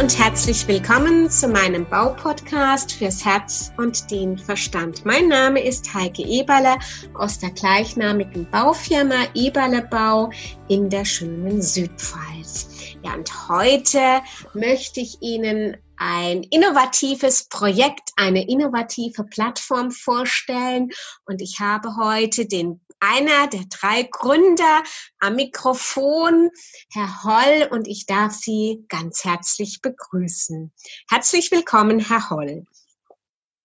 und herzlich willkommen zu meinem Baupodcast fürs Herz und den Verstand. Mein Name ist Heike Eberle aus der gleichnamigen Baufirma Eberle Bau in der schönen Südpfalz. Ja, und heute möchte ich Ihnen ein innovatives Projekt, eine innovative Plattform vorstellen. Und ich habe heute den einer der drei Gründer am Mikrofon, Herr Holl, und ich darf Sie ganz herzlich begrüßen. Herzlich willkommen, Herr Holl.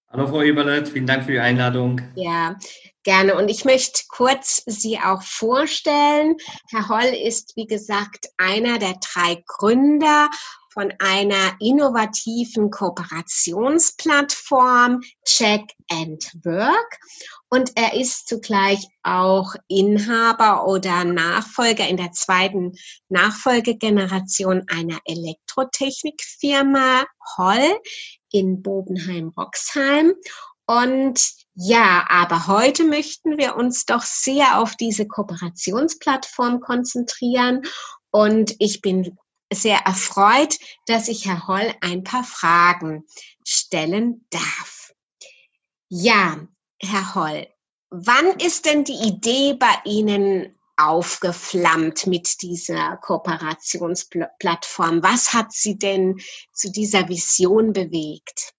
Hallo, Frau Eberlet, vielen Dank für die Einladung. Ja, gerne. Und ich möchte kurz Sie auch vorstellen. Herr Holl ist, wie gesagt, einer der drei Gründer von einer innovativen Kooperationsplattform Check and Work. Und er ist zugleich auch Inhaber oder Nachfolger in der zweiten Nachfolgegeneration einer Elektrotechnikfirma Holl in Bobenheim-Roxheim. Und ja, aber heute möchten wir uns doch sehr auf diese Kooperationsplattform konzentrieren. Und ich bin sehr erfreut, dass ich Herr Holl ein paar Fragen stellen darf. Ja, Herr Holl, wann ist denn die Idee bei Ihnen aufgeflammt mit dieser Kooperationsplattform? Was hat Sie denn zu dieser Vision bewegt?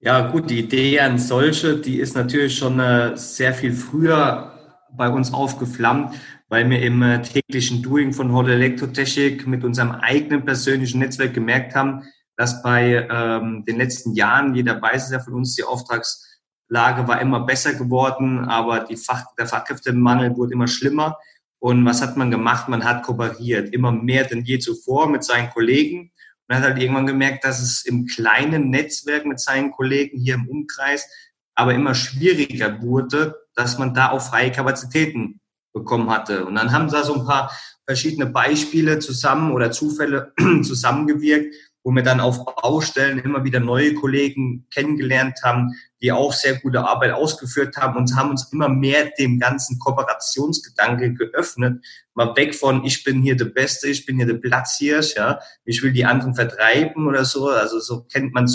Ja, gut, die Idee an solche, die ist natürlich schon äh, sehr viel früher bei uns aufgeflammt weil wir im äh, täglichen Doing von Holle Elektrotechnik mit unserem eigenen persönlichen Netzwerk gemerkt haben, dass bei ähm, den letzten Jahren, jeder weiß es ja von uns, die Auftragslage war immer besser geworden, aber die Fach, der Fachkräftemangel wurde immer schlimmer. Und was hat man gemacht? Man hat kooperiert, immer mehr denn je zuvor mit seinen Kollegen und hat halt irgendwann gemerkt, dass es im kleinen Netzwerk mit seinen Kollegen hier im Umkreis aber immer schwieriger wurde, dass man da auch freie Kapazitäten bekommen hatte. Und dann haben da so ein paar verschiedene Beispiele zusammen oder Zufälle zusammengewirkt, wo wir dann auf Baustellen immer wieder neue Kollegen kennengelernt haben, die auch sehr gute Arbeit ausgeführt haben und haben uns immer mehr dem ganzen Kooperationsgedanke geöffnet. Mal weg von, ich bin hier der Beste, ich bin hier der Platzhirsch, ja, ich will die anderen vertreiben oder so. Also so kennt man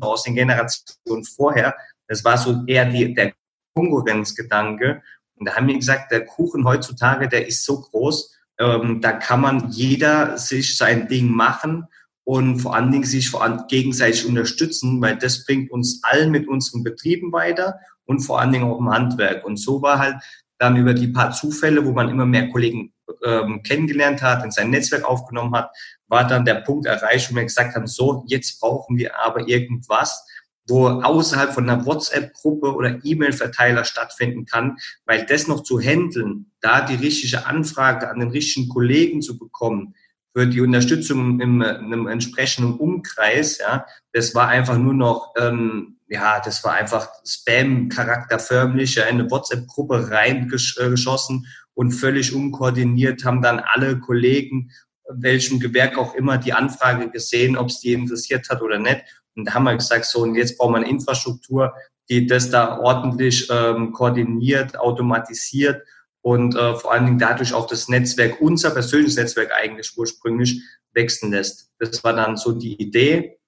aus den Generationen vorher. Das war so eher die, der Konkurrenzgedanke. Und da haben wir gesagt, der Kuchen heutzutage, der ist so groß, ähm, da kann man jeder sich sein Ding machen und vor allen Dingen sich vor allem gegenseitig unterstützen, weil das bringt uns allen mit unseren Betrieben weiter und vor allen Dingen auch im Handwerk. Und so war halt dann über die paar Zufälle, wo man immer mehr Kollegen ähm, kennengelernt hat, in sein Netzwerk aufgenommen hat, war dann der Punkt erreicht, wo wir gesagt haben, so, jetzt brauchen wir aber irgendwas, wo außerhalb von einer WhatsApp-Gruppe oder E-Mail-Verteiler stattfinden kann, weil das noch zu handeln, da die richtige Anfrage an den richtigen Kollegen zu bekommen, für die Unterstützung im, in einem entsprechenden Umkreis, ja, das war einfach nur noch, ähm, ja, das war einfach Spam-Charakterförmlich, ja, in eine WhatsApp-Gruppe reingeschossen und völlig unkoordiniert haben dann alle Kollegen, welchem Gewerk auch immer, die Anfrage gesehen, ob es die interessiert hat oder nicht. Und da haben wir gesagt, so, und jetzt brauchen wir eine Infrastruktur, die das da ordentlich ähm, koordiniert, automatisiert und äh, vor allen Dingen dadurch auch das Netzwerk, unser persönliches Netzwerk eigentlich ursprünglich wechseln lässt. Das war dann so die Idee.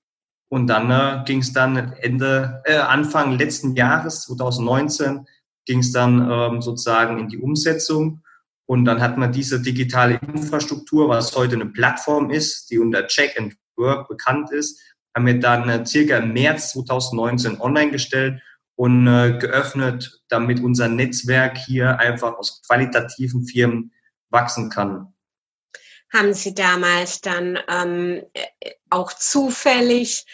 Und dann äh, ging es dann Ende, äh, Anfang letzten Jahres, 2019, ging es dann ähm, sozusagen in die Umsetzung. Und dann hat man diese digitale Infrastruktur, was heute eine Plattform ist, die unter Check and Work bekannt ist, haben wir dann äh, circa im März 2019 online gestellt und äh, geöffnet, damit unser Netzwerk hier einfach aus qualitativen Firmen wachsen kann. Haben Sie damals dann ähm, auch zufällig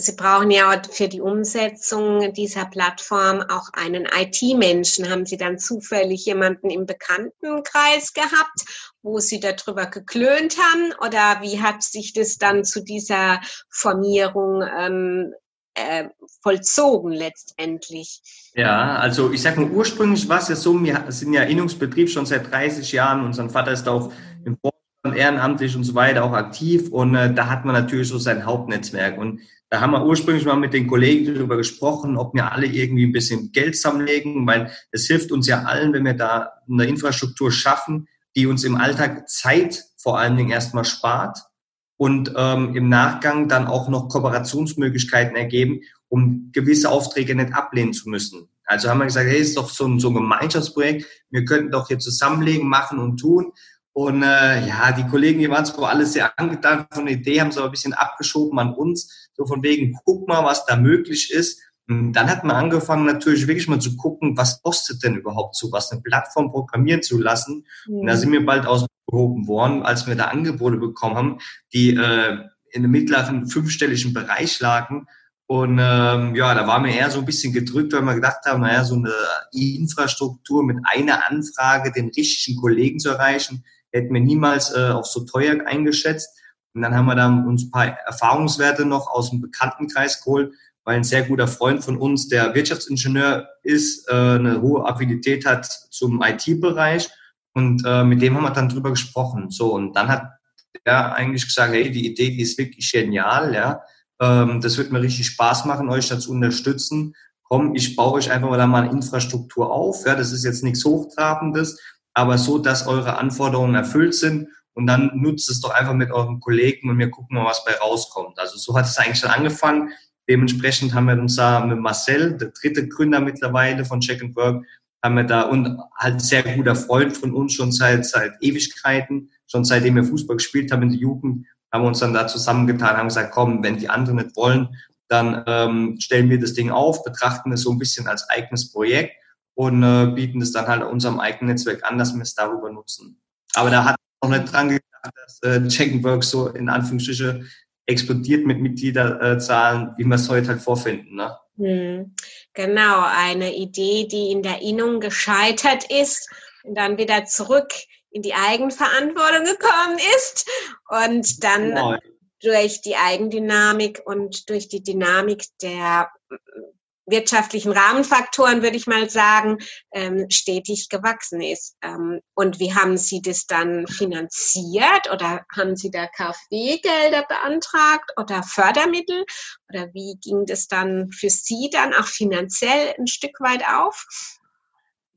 Sie brauchen ja für die Umsetzung dieser Plattform auch einen IT-Menschen. Haben Sie dann zufällig jemanden im Bekanntenkreis gehabt, wo Sie darüber geklönt haben? Oder wie hat sich das dann zu dieser Formierung ähm, äh, vollzogen letztendlich? Ja, also ich sage mal, ursprünglich war es ja so, wir sind ja Innungsbetrieb schon seit 30 Jahren. Unser Vater ist auch im Vorstand ehrenamtlich und so weiter auch aktiv und äh, da hat man natürlich so sein Hauptnetzwerk und da haben wir ursprünglich mal mit den Kollegen darüber gesprochen, ob wir alle irgendwie ein bisschen Geld zusammenlegen, weil es hilft uns ja allen, wenn wir da eine Infrastruktur schaffen, die uns im Alltag Zeit vor allen Dingen erstmal spart und ähm, im Nachgang dann auch noch Kooperationsmöglichkeiten ergeben, um gewisse Aufträge nicht ablehnen zu müssen. Also haben wir gesagt, hey, ist doch so ein, so ein Gemeinschaftsprojekt, wir könnten doch hier zusammenlegen, machen und tun. Und äh, ja, die Kollegen, die waren zwar alle sehr angetan von der Idee, haben es aber ein bisschen abgeschoben an uns, so von wegen, guck mal, was da möglich ist. Und dann hat man angefangen, natürlich wirklich mal zu gucken, was kostet denn überhaupt so was, eine Plattform programmieren zu lassen. Mhm. Und da mhm. sind wir bald ausgehoben worden, als wir da Angebote bekommen haben, die äh, in einem mittleren fünfstelligen Bereich lagen. Und ähm, ja, da waren wir eher so ein bisschen gedrückt, weil wir gedacht haben, naja, so eine Infrastruktur mit einer Anfrage den richtigen Kollegen zu erreichen, hätten wir niemals äh, auch so teuer eingeschätzt. Und dann haben wir da uns ein paar Erfahrungswerte noch aus dem Bekanntenkreis geholt, weil ein sehr guter Freund von uns, der Wirtschaftsingenieur ist, äh, eine hohe Affinität hat zum IT-Bereich und äh, mit dem haben wir dann drüber gesprochen. So und dann hat er eigentlich gesagt, hey, die Idee, die ist wirklich genial, ja. Ähm, das wird mir richtig Spaß machen, euch dazu unterstützen. Komm, ich baue euch einfach mal da mal eine Infrastruktur auf. Ja, das ist jetzt nichts Hochtrabendes, aber so, dass eure Anforderungen erfüllt sind und dann nutzt es doch einfach mit euren Kollegen und wir gucken mal, was bei rauskommt. Also so hat es eigentlich schon angefangen. Dementsprechend haben wir uns da mit Marcel, der dritte Gründer mittlerweile von Check and Work, haben wir da und halt sehr guter Freund von uns schon seit, seit Ewigkeiten, schon seitdem wir Fußball gespielt haben in der Jugend, haben wir uns dann da zusammengetan, haben gesagt, komm, wenn die anderen nicht wollen, dann ähm, stellen wir das Ding auf, betrachten es so ein bisschen als eigenes Projekt und äh, bieten es dann halt unserem eigenen Netzwerk an, dass wir es darüber nutzen. Aber da hat noch nicht dran gedacht, dass äh, Checkenwork so in Anführungsstriche explodiert mit Mitgliederzahlen, wie wir es heute halt vorfinden. Ne? Hm. Genau, eine Idee, die in der Innung gescheitert ist und dann wieder zurück in die Eigenverantwortung gekommen ist und dann genau. durch die Eigendynamik und durch die Dynamik der wirtschaftlichen Rahmenfaktoren, würde ich mal sagen, ähm, stetig gewachsen ist. Ähm, und wie haben Sie das dann finanziert oder haben Sie da KfW-Gelder beantragt oder Fördermittel? Oder wie ging das dann für Sie dann auch finanziell ein Stück weit auf?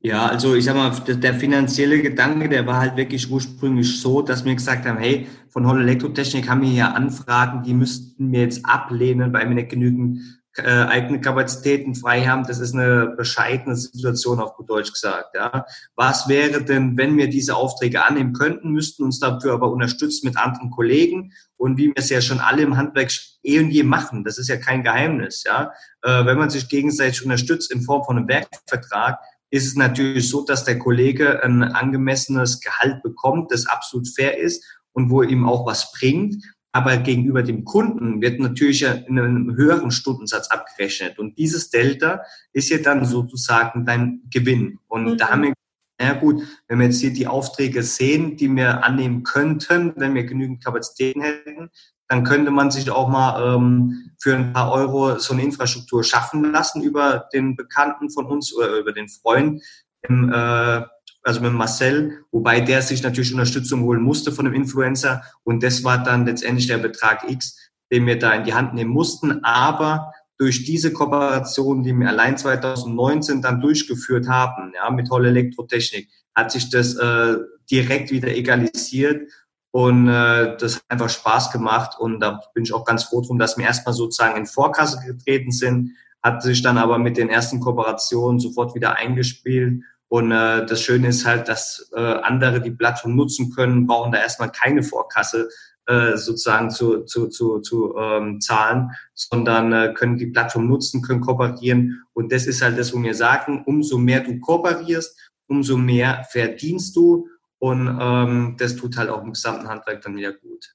Ja, also ich sag mal, der finanzielle Gedanke, der war halt wirklich ursprünglich so, dass wir gesagt haben, hey, von Holl Elektrotechnik haben wir hier Anfragen, die müssten wir jetzt ablehnen, weil wir nicht genügend äh, eigene Kapazitäten frei haben, das ist eine bescheidene Situation, auf gut Deutsch gesagt. Ja. Was wäre denn, wenn wir diese Aufträge annehmen könnten, müssten uns dafür aber unterstützen mit anderen Kollegen und wie wir es ja schon alle im Handwerk eh und je machen, das ist ja kein Geheimnis. Ja. Äh, wenn man sich gegenseitig unterstützt in Form von einem Werkvertrag, ist es natürlich so, dass der Kollege ein angemessenes Gehalt bekommt, das absolut fair ist und wo ihm auch was bringt. Aber gegenüber dem Kunden wird natürlich in einem höheren Stundensatz abgerechnet. Und dieses Delta ist ja dann sozusagen dein Gewinn. Und mhm. da haben wir, na gut, wenn wir jetzt hier die Aufträge sehen, die wir annehmen könnten, wenn wir genügend Kapazitäten hätten, dann könnte man sich auch mal ähm, für ein paar Euro so eine Infrastruktur schaffen lassen über den Bekannten von uns oder über den Freund. Im, äh, also mit Marcel, wobei der sich natürlich Unterstützung holen musste von dem Influencer. Und das war dann letztendlich der Betrag X, den wir da in die Hand nehmen mussten, aber durch diese Kooperation, die wir allein 2019 dann durchgeführt haben, ja, mit Holl Elektrotechnik, hat sich das äh, direkt wieder egalisiert. Und äh, das hat einfach Spaß gemacht. Und da bin ich auch ganz froh drum, dass wir erstmal sozusagen in Vorkasse getreten sind, hat sich dann aber mit den ersten Kooperationen sofort wieder eingespielt und äh, das Schöne ist halt, dass äh, andere die Plattform nutzen können, brauchen da erstmal keine Vorkasse äh, sozusagen zu, zu, zu, zu ähm, zahlen, sondern äh, können die Plattform nutzen, können kooperieren. Und das ist halt das, wo wir sagen, umso mehr du kooperierst, umso mehr verdienst du. Und ähm, das tut halt auch im gesamten Handwerk dann wieder gut.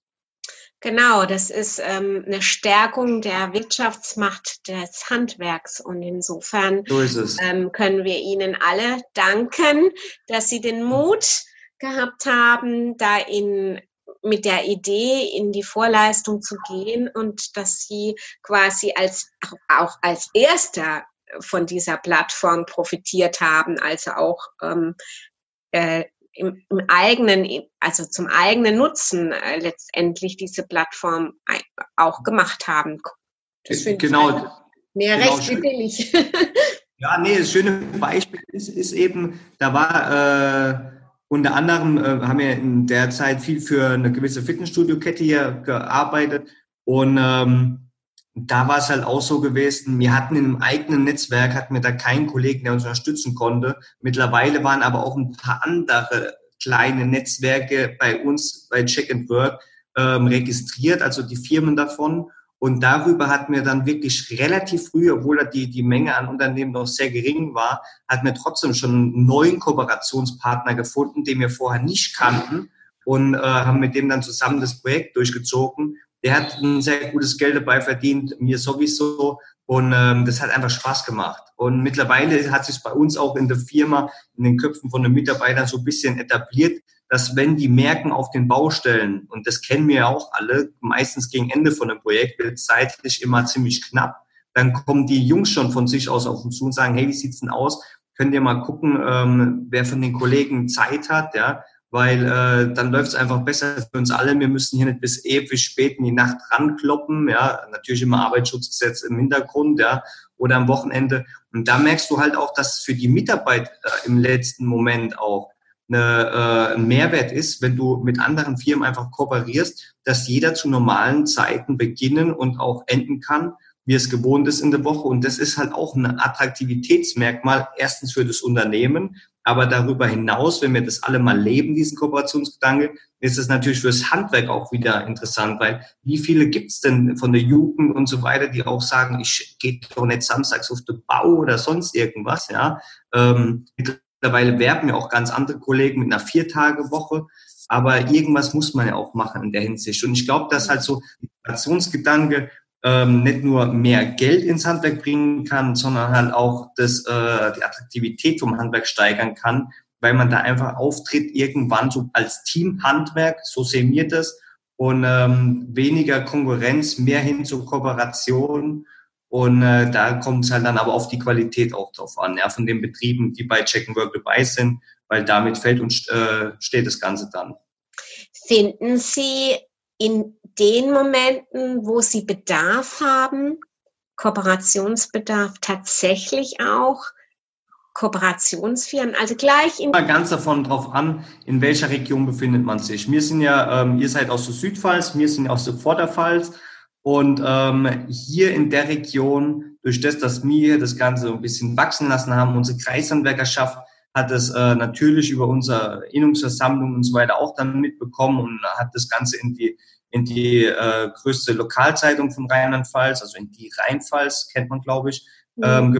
Genau, das ist ähm, eine Stärkung der Wirtschaftsmacht des Handwerks und insofern so ähm, können wir Ihnen alle danken, dass Sie den Mut gehabt haben, da in mit der Idee in die Vorleistung zu gehen und dass Sie quasi als auch als erster von dieser Plattform profitiert haben, also auch ähm, äh, im, im eigenen, also zum eigenen Nutzen äh, letztendlich diese Plattform auch gemacht haben. Das genau. Ich mehr genau, recht wie billig. Ja, nee, das schöne Beispiel ist, ist eben, da war, äh, unter anderem äh, haben wir in der Zeit viel für eine gewisse Fitnessstudio-Kette hier gearbeitet und ähm, da war es halt auch so gewesen, wir hatten im eigenen Netzwerk, hatten wir da keinen Kollegen, der uns unterstützen konnte. Mittlerweile waren aber auch ein paar andere kleine Netzwerke bei uns bei Check and Work ähm, registriert, also die Firmen davon. Und darüber hatten wir dann wirklich relativ früh, obwohl die, die Menge an Unternehmen noch sehr gering war, hatten wir trotzdem schon einen neuen Kooperationspartner gefunden, den wir vorher nicht kannten und äh, haben mit dem dann zusammen das Projekt durchgezogen. Der hat ein sehr gutes Geld dabei verdient, mir sowieso. Und ähm, das hat einfach Spaß gemacht. Und mittlerweile hat sich bei uns auch in der Firma, in den Köpfen von den Mitarbeitern so ein bisschen etabliert, dass wenn die merken auf den Baustellen, und das kennen wir ja auch alle, meistens gegen Ende von einem Projekt wird zeitlich immer ziemlich knapp, dann kommen die Jungs schon von sich aus auf uns zu und sagen, hey, wie sieht's denn aus? Könnt ihr mal gucken, ähm, wer von den Kollegen Zeit hat, ja? Weil äh, dann läuft's einfach besser für uns alle. Wir müssen hier nicht bis ewig spät in die Nacht rankloppen, ja, natürlich immer Arbeitsschutzgesetz im Hintergrund, ja, oder am Wochenende. Und da merkst du halt auch, dass für die Mitarbeit äh, im letzten Moment auch eine, äh, ein Mehrwert ist, wenn du mit anderen Firmen einfach kooperierst, dass jeder zu normalen Zeiten beginnen und auch enden kann, wie es gewohnt ist in der Woche. Und das ist halt auch ein Attraktivitätsmerkmal, erstens für das Unternehmen, aber darüber hinaus, wenn wir das alle mal leben, diesen Kooperationsgedanke, ist es natürlich fürs Handwerk auch wieder interessant, weil wie viele gibt's denn von der Jugend und so weiter, die auch sagen, ich gehe doch nicht samstags auf den Bau oder sonst irgendwas, ja. Ähm, Mittlerweile werben ja auch ganz andere Kollegen mit einer Viertagewoche. Aber irgendwas muss man ja auch machen in der Hinsicht. Und ich glaube, dass halt so Innovationsgedanke ähm, nicht nur mehr Geld ins Handwerk bringen kann, sondern halt auch das, äh, die Attraktivität vom Handwerk steigern kann, weil man da einfach auftritt irgendwann so als Teamhandwerk, so wir das, und ähm, weniger Konkurrenz, mehr hin zur Kooperation und äh, da kommt es halt dann aber auf die Qualität auch drauf an, ja, von den Betrieben, die bei Check and Work dabei sind, weil damit fällt und äh, steht das Ganze dann. Finden Sie in den Momenten, wo Sie Bedarf haben, Kooperationsbedarf tatsächlich auch Kooperationsfirmen, also gleich in ganz davon drauf an, in welcher Region befindet man sich. Wir sind ja, ähm, ihr seid aus der Südpfalz, wir sind ja aus der Vorderpfalz und ähm, hier in der Region, durch das, dass wir das Ganze ein bisschen wachsen lassen haben, unsere Kreishandwerkerschaft hat es äh, natürlich über unsere Innungsversammlung und so weiter auch dann mitbekommen und hat das Ganze in die in die äh, größte Lokalzeitung von Rheinland-Pfalz, also in die Rheinpfalz, kennt man, glaube ich. Mhm. Ähm,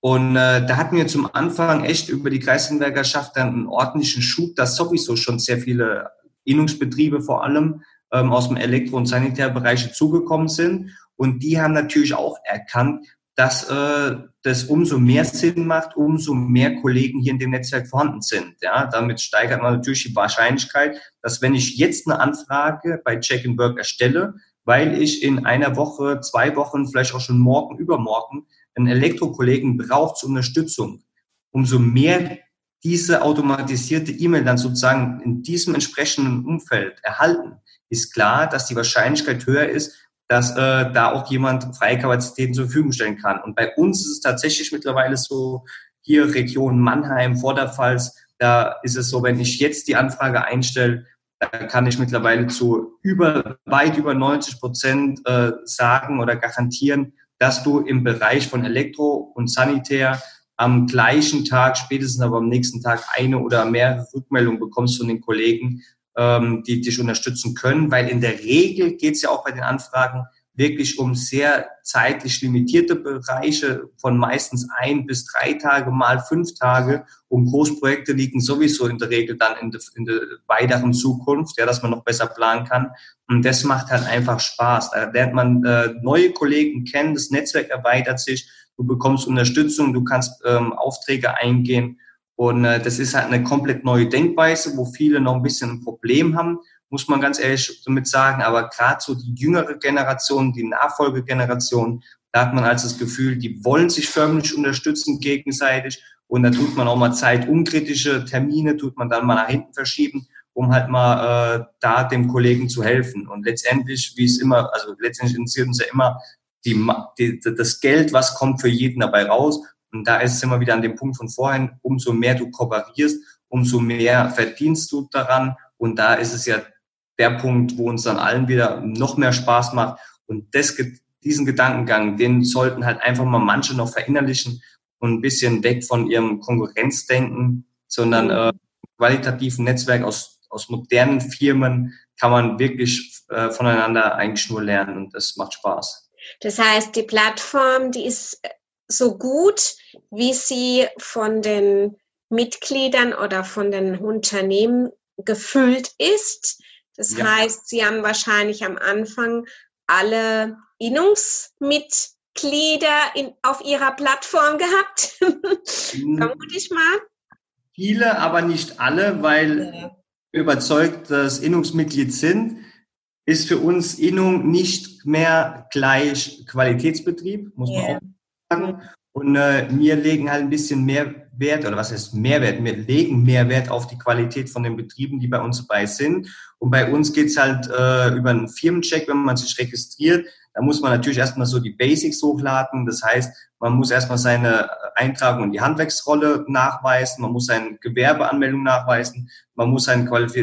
und äh, da hatten wir zum Anfang echt über die Kreishandwerkerschaft dann einen ordentlichen Schub, dass sowieso schon sehr viele Innungsbetriebe vor allem ähm, aus dem Elektro- und Sanitärbereich zugekommen sind. Und die haben natürlich auch erkannt, dass äh, das umso mehr Sinn macht, umso mehr Kollegen hier in dem Netzwerk vorhanden sind. Ja, damit steigert man natürlich die Wahrscheinlichkeit, dass wenn ich jetzt eine Anfrage bei Check and Work erstelle, weil ich in einer Woche, zwei Wochen, vielleicht auch schon morgen, übermorgen einen Elektrokollegen brauche zur Unterstützung, umso mehr diese automatisierte E-Mail dann sozusagen in diesem entsprechenden Umfeld erhalten, ist klar, dass die Wahrscheinlichkeit höher ist, dass äh, da auch jemand freie Kapazitäten zur Verfügung stellen kann. Und bei uns ist es tatsächlich mittlerweile so, hier Region Mannheim, Vorderpfalz, da ist es so, wenn ich jetzt die Anfrage einstelle, da kann ich mittlerweile zu über, weit über 90 Prozent äh, sagen oder garantieren, dass du im Bereich von Elektro und Sanitär am gleichen Tag, spätestens aber am nächsten Tag eine oder mehrere Rückmeldungen bekommst von den Kollegen, ähm, die dich unterstützen können, weil in der Regel geht es ja auch bei den Anfragen wirklich um sehr zeitlich limitierte Bereiche von meistens ein bis drei Tage mal fünf Tage und Großprojekte liegen sowieso in der Regel dann in der, in der weiteren Zukunft, ja, dass man noch besser planen kann. Und das macht halt einfach Spaß. Da lernt man äh, neue Kollegen kennen, das Netzwerk erweitert sich, du bekommst Unterstützung, du kannst ähm, Aufträge eingehen und äh, das ist halt eine komplett neue Denkweise, wo viele noch ein bisschen ein Problem haben, muss man ganz ehrlich damit sagen. Aber gerade so die jüngere Generation, die Nachfolgegeneration, da hat man also das Gefühl, die wollen sich förmlich unterstützen gegenseitig. Und da tut man auch mal Zeit, unkritische Termine tut man dann mal nach hinten verschieben, um halt mal äh, da dem Kollegen zu helfen. Und letztendlich, wie es immer, also letztendlich interessiert uns ja immer die, die, das Geld, was kommt für jeden dabei raus. Und da ist es immer wieder an dem Punkt von vorhin, umso mehr du kooperierst, umso mehr verdienst du daran. Und da ist es ja der Punkt, wo uns dann allen wieder noch mehr Spaß macht. Und das, diesen Gedankengang, den sollten halt einfach mal manche noch verinnerlichen und ein bisschen weg von ihrem Konkurrenzdenken, sondern mhm. äh, qualitativen Netzwerk aus, aus modernen Firmen kann man wirklich äh, voneinander eigentlich nur lernen und das macht Spaß. Das heißt, die Plattform, die ist so gut, wie sie von den Mitgliedern oder von den Unternehmen gefüllt ist. Das ja. heißt, sie haben wahrscheinlich am Anfang alle Innungsmitglieder in, auf ihrer Plattform gehabt. Hm. Vermute ich mal. Viele, aber nicht alle, weil ja. überzeugt, dass Innungsmitglied sind, ist für uns Innung nicht mehr gleich Qualitätsbetrieb, muss man auch sagen. Und äh, wir legen halt ein bisschen mehr Wert, oder was heißt Mehrwert? Wir legen mehr Wert auf die Qualität von den Betrieben, die bei uns dabei sind. Und bei uns geht's halt äh, über einen Firmencheck, wenn man sich registriert. Da muss man natürlich erstmal so die Basics hochladen. Das heißt, man muss erstmal seine Eintragung in die Handwerksrolle nachweisen, man muss seine Gewerbeanmeldung nachweisen, man muss seinen Qualif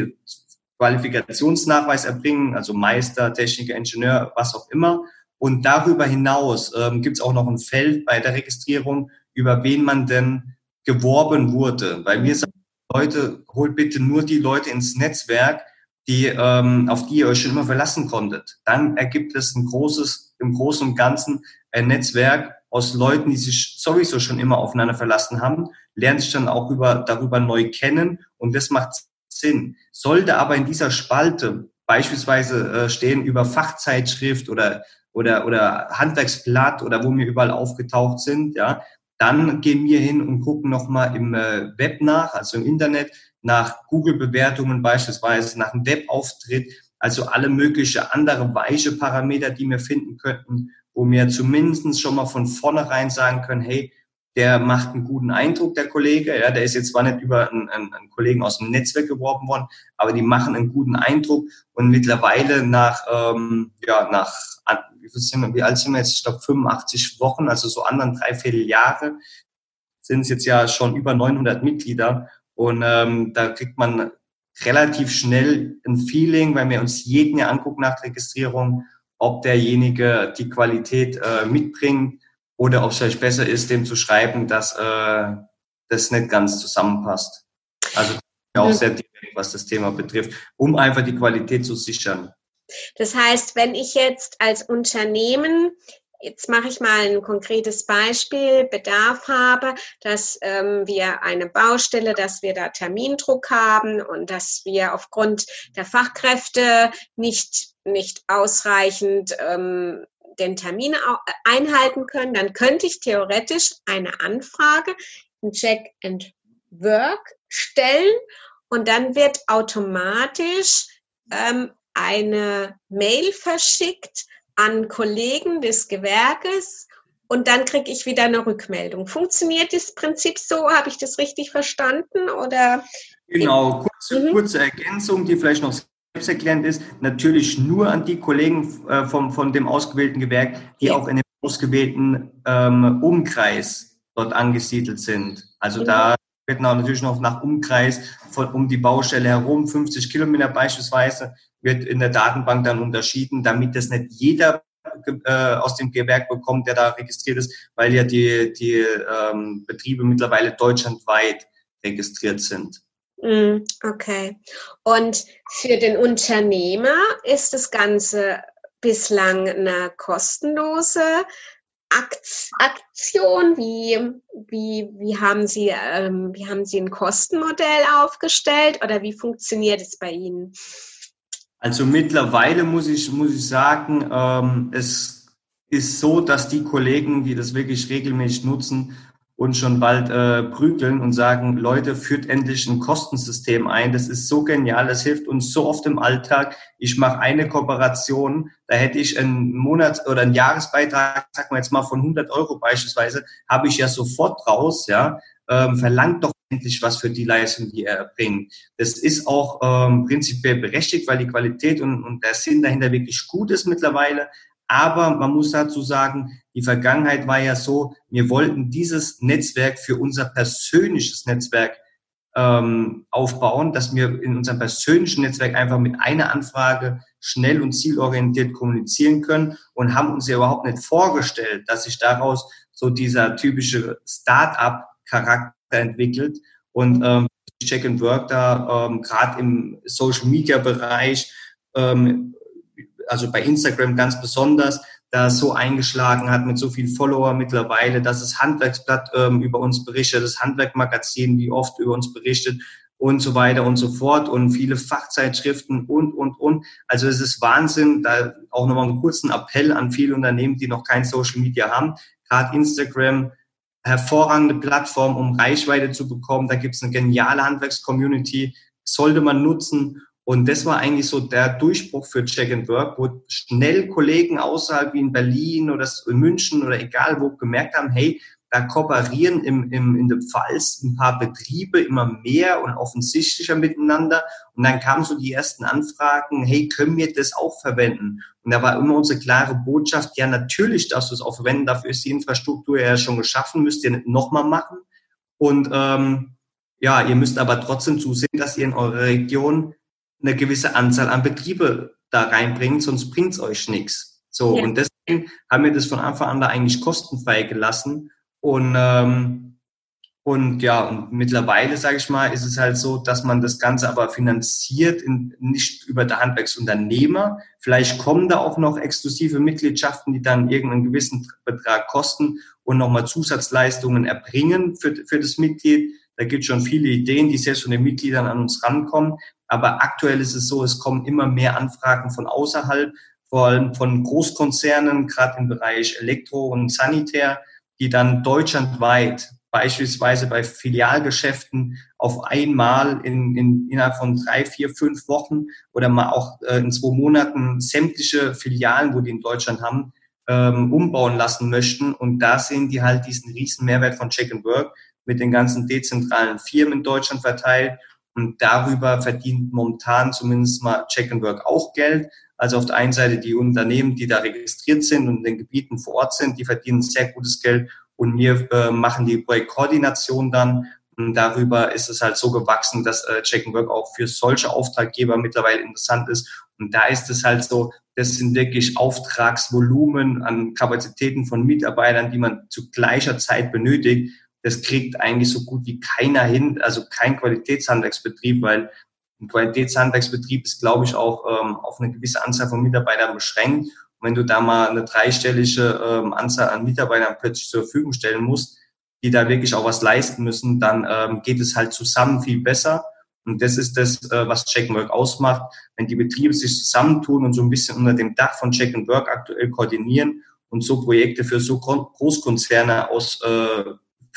Qualifikationsnachweis erbringen, also Meister, Techniker, Ingenieur, was auch immer. Und darüber hinaus ähm, gibt es auch noch ein Feld bei der Registrierung, über wen man denn geworben wurde. Weil wir sagen, Leute, holt bitte nur die Leute ins Netzwerk, die, ähm, auf die ihr euch schon immer verlassen konntet. Dann ergibt es ein großes, im Großen und Ganzen ein Netzwerk aus Leuten, die sich sowieso schon immer aufeinander verlassen haben, lernen sich dann auch über, darüber neu kennen und das macht Sinn. Sollte aber in dieser Spalte beispielsweise äh, stehen über Fachzeitschrift oder oder, oder Handwerksblatt oder wo wir überall aufgetaucht sind, ja, dann gehen wir hin und gucken nochmal im äh, Web nach, also im Internet, nach Google-Bewertungen beispielsweise, nach einem Webauftritt, also alle mögliche andere weiche Parameter, die wir finden könnten, wo wir zumindest schon mal von vornherein sagen können, hey, der macht einen guten Eindruck, der Kollege. Ja, der ist jetzt zwar nicht über einen, einen, einen Kollegen aus dem Netzwerk geworben worden, aber die machen einen guten Eindruck. Und mittlerweile nach, ähm, ja, nach wie, viel sind wir, wie alt sind wir jetzt? Ich glaube 85 Wochen, also so anderen drei, vier Jahre, sind es jetzt ja schon über 900 Mitglieder. Und ähm, da kriegt man relativ schnell ein Feeling, weil wir uns jeden ja angucken nach Registrierung, ob derjenige die Qualität äh, mitbringt oder ob es vielleicht besser ist, dem zu schreiben, dass äh, das nicht ganz zusammenpasst. Also auch sehr direkt, was das Thema betrifft, um einfach die Qualität zu sichern. Das heißt, wenn ich jetzt als Unternehmen Jetzt mache ich mal ein konkretes Beispiel, Bedarf habe, dass ähm, wir eine Baustelle, dass wir da Termindruck haben und dass wir aufgrund der Fachkräfte nicht, nicht ausreichend ähm, den Termin einhalten können, dann könnte ich theoretisch eine Anfrage in Check and Work stellen und dann wird automatisch ähm, eine Mail verschickt an Kollegen des Gewerkes und dann kriege ich wieder eine Rückmeldung. Funktioniert das Prinzip so? Habe ich das richtig verstanden? Oder genau, kurze, mhm. kurze Ergänzung, die vielleicht noch selbsterklärend ist. Natürlich nur an die Kollegen äh, vom, von dem ausgewählten Gewerk, die ja. auch in dem ausgewählten ähm, Umkreis dort angesiedelt sind. Also mhm. da wird natürlich noch nach Umkreis von, um die Baustelle herum, 50 Kilometer beispielsweise, wird in der Datenbank dann unterschieden, damit das nicht jeder äh, aus dem Gewerk bekommt, der da registriert ist, weil ja die, die ähm, Betriebe mittlerweile deutschlandweit registriert sind. Mm, okay. Und für den Unternehmer ist das Ganze bislang eine kostenlose Aktion? Wie, wie, wie, haben Sie, ähm, wie haben Sie ein Kostenmodell aufgestellt oder wie funktioniert es bei Ihnen? Also mittlerweile muss ich, muss ich sagen, ähm, es ist so, dass die Kollegen, die das wirklich regelmäßig nutzen, und schon bald äh, prügeln und sagen, Leute, führt endlich ein Kostensystem ein. Das ist so genial, das hilft uns so oft im Alltag. Ich mache eine Kooperation, da hätte ich einen Monat- oder einen Jahresbeitrag, sagen wir jetzt mal von 100 Euro beispielsweise, habe ich ja sofort raus, ja. Ähm, verlangt doch endlich was für die Leistung, die er erbringt. Das ist auch ähm, prinzipiell berechtigt, weil die Qualität und, und der Sinn dahinter wirklich gut ist mittlerweile. Aber man muss dazu sagen, die Vergangenheit war ja so, wir wollten dieses Netzwerk für unser persönliches Netzwerk ähm, aufbauen, dass wir in unserem persönlichen Netzwerk einfach mit einer Anfrage schnell und zielorientiert kommunizieren können und haben uns ja überhaupt nicht vorgestellt, dass sich daraus so dieser typische Start-up-Charakter entwickelt. Und ähm, Check and Work da ähm, gerade im Social-Media-Bereich, ähm, also bei Instagram ganz besonders, da so eingeschlagen hat mit so viel Follower mittlerweile, dass das Handwerksblatt ähm, über uns berichtet, das Handwerkmagazin, wie oft über uns berichtet und so weiter und so fort und viele Fachzeitschriften und, und, und. Also es ist Wahnsinn, da auch nochmal einen kurzen Appell an viele Unternehmen, die noch kein Social Media haben. Gerade Instagram, hervorragende Plattform, um Reichweite zu bekommen. Da gibt es eine geniale Handwerkscommunity, sollte man nutzen. Und das war eigentlich so der Durchbruch für Check and Work, wo schnell Kollegen außerhalb wie in Berlin oder in München oder egal wo gemerkt haben, hey, da kooperieren im, im, in der Pfalz ein paar Betriebe immer mehr und offensichtlicher miteinander. Und dann kamen so die ersten Anfragen, hey, können wir das auch verwenden? Und da war immer unsere klare Botschaft, ja, natürlich darfst du es auch verwenden, dafür ist die Infrastruktur ja schon geschaffen, müsst ihr nicht nochmal machen. Und ähm, ja, ihr müsst aber trotzdem zusehen, dass ihr in eurer Region eine gewisse Anzahl an Betriebe da reinbringt, sonst bringt's euch nichts. So, ja. und deswegen haben wir das von Anfang an da eigentlich kostenfrei gelassen. Und, ähm, und ja, und mittlerweile, sage ich mal, ist es halt so, dass man das Ganze aber finanziert, in, nicht über der Handwerksunternehmer. Vielleicht kommen da auch noch exklusive Mitgliedschaften, die dann irgendeinen gewissen Betrag kosten und nochmal Zusatzleistungen erbringen für, für das Mitglied. Da gibt es schon viele Ideen, die selbst von den Mitgliedern an uns rankommen. Aber aktuell ist es so, es kommen immer mehr Anfragen von außerhalb, vor allem von Großkonzernen, gerade im Bereich Elektro und Sanitär, die dann deutschlandweit beispielsweise bei Filialgeschäften auf einmal in, in, innerhalb von drei, vier, fünf Wochen oder mal auch äh, in zwei Monaten sämtliche Filialen, wo die in Deutschland haben, ähm, umbauen lassen möchten. Und da sehen die halt diesen riesen Mehrwert von Check and Work mit den ganzen dezentralen Firmen in Deutschland verteilt und darüber verdient momentan zumindest mal Check and Work auch Geld. Also auf der einen Seite die Unternehmen, die da registriert sind und in den Gebieten vor Ort sind, die verdienen sehr gutes Geld und wir äh, machen die Projektkoordination dann. Und darüber ist es halt so gewachsen, dass äh, Check and Work auch für solche Auftraggeber mittlerweile interessant ist. Und da ist es halt so, das sind wirklich Auftragsvolumen an Kapazitäten von Mitarbeitern, die man zu gleicher Zeit benötigt das kriegt eigentlich so gut wie keiner hin, also kein Qualitätshandwerksbetrieb, weil ein Qualitätshandwerksbetrieb ist, glaube ich, auch ähm, auf eine gewisse Anzahl von Mitarbeitern beschränkt. Und wenn du da mal eine dreistellige ähm, Anzahl an Mitarbeitern plötzlich zur Verfügung stellen musst, die da wirklich auch was leisten müssen, dann ähm, geht es halt zusammen viel besser. Und das ist das, äh, was Check Work ausmacht. Wenn die Betriebe sich zusammentun und so ein bisschen unter dem Dach von Check Work aktuell koordinieren und so Projekte für so Großkonzerne aus äh,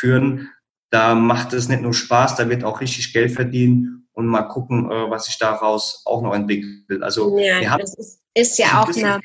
führen. Da macht es nicht nur Spaß, da wird auch richtig Geld verdient und mal gucken, äh, was sich daraus auch noch entwickelt. Also ja, das ist, ist ja auch eine,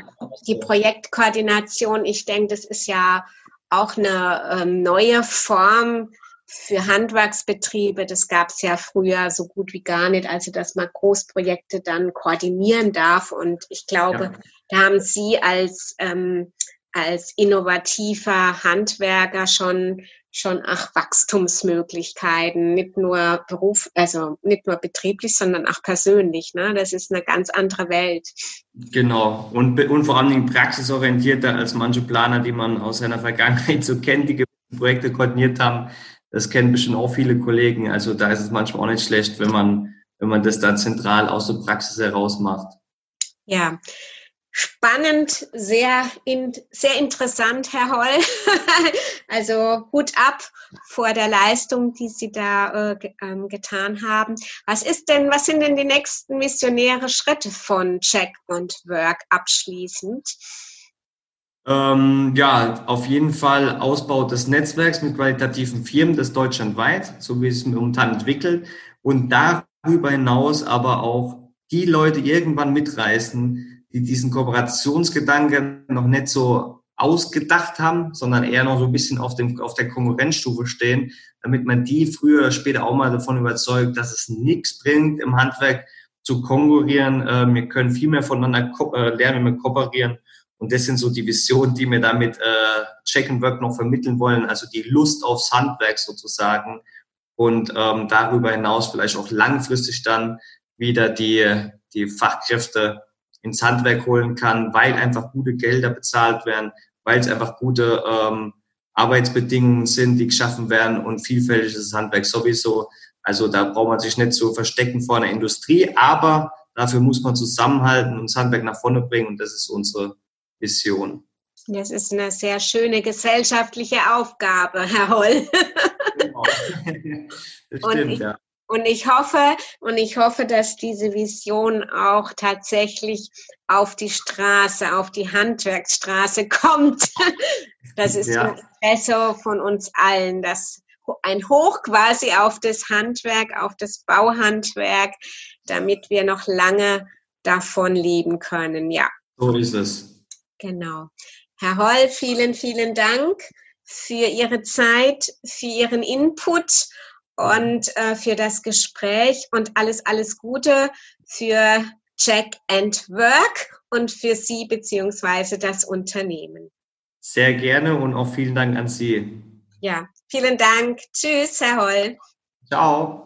die Projektkoordination. Ich denke, das ist ja auch eine ähm, neue Form für Handwerksbetriebe. Das gab es ja früher so gut wie gar nicht, also dass man Großprojekte dann koordinieren darf. Und ich glaube, ja. da haben Sie als ähm, als innovativer Handwerker schon schon ach Wachstumsmöglichkeiten, nicht nur Beruf, also nicht nur betrieblich, sondern auch persönlich. Ne? Das ist eine ganz andere Welt. Genau und, und vor allen Dingen praxisorientierter als manche Planer, die man aus seiner Vergangenheit so kennt, die Projekte koordiniert haben. Das kennen bestimmt auch viele Kollegen. Also da ist es manchmal auch nicht schlecht, wenn man wenn man das da zentral aus der Praxis heraus macht. Ja, spannend, sehr, in, sehr interessant, Herr Holl. also Hut ab vor der Leistung, die Sie da äh, ähm, getan haben. Was ist denn, was sind denn die nächsten missionäre Schritte von Check und Work abschließend? Ähm, ja, auf jeden Fall Ausbau des Netzwerks mit qualitativen Firmen, das deutschlandweit, so wie es momentan entwickelt. Und darüber hinaus aber auch die Leute irgendwann mitreißen, die diesen Kooperationsgedanken noch nicht so ausgedacht haben, sondern eher noch so ein bisschen auf, dem, auf der Konkurrenzstufe stehen, damit man die früher oder später auch mal davon überzeugt, dass es nichts bringt, im Handwerk zu konkurrieren. Äh, wir können viel mehr voneinander äh, lernen, wenn wir kooperieren. Und das sind so die Visionen, die wir damit äh, Check and Work noch vermitteln wollen, also die Lust aufs Handwerk sozusagen. und ähm, darüber hinaus vielleicht auch langfristig dann wieder die, die Fachkräfte ins Handwerk holen kann, weil einfach gute Gelder bezahlt werden, weil es einfach gute ähm, Arbeitsbedingungen sind, die geschaffen werden und vielfältiges Handwerk sowieso. Also da braucht man sich nicht so verstecken vor einer Industrie, aber dafür muss man zusammenhalten und das Handwerk nach vorne bringen und das ist unsere Vision. Das ist eine sehr schöne gesellschaftliche Aufgabe, Herr Holl. Genau. Das stimmt, ich, ja. Und ich hoffe, und ich hoffe, dass diese Vision auch tatsächlich auf die Straße, auf die Handwerksstraße kommt. Das ist ja. Interesse von uns allen, dass ein Hoch quasi auf das Handwerk, auf das Bauhandwerk, damit wir noch lange davon leben können. Ja. So ist es. Genau. Herr Holl, vielen, vielen Dank für Ihre Zeit, für Ihren Input und äh, für das Gespräch und alles, alles Gute für Check and Work und für Sie beziehungsweise das Unternehmen. Sehr gerne und auch vielen Dank an Sie. Ja, vielen Dank. Tschüss, Herr Holl. Ciao.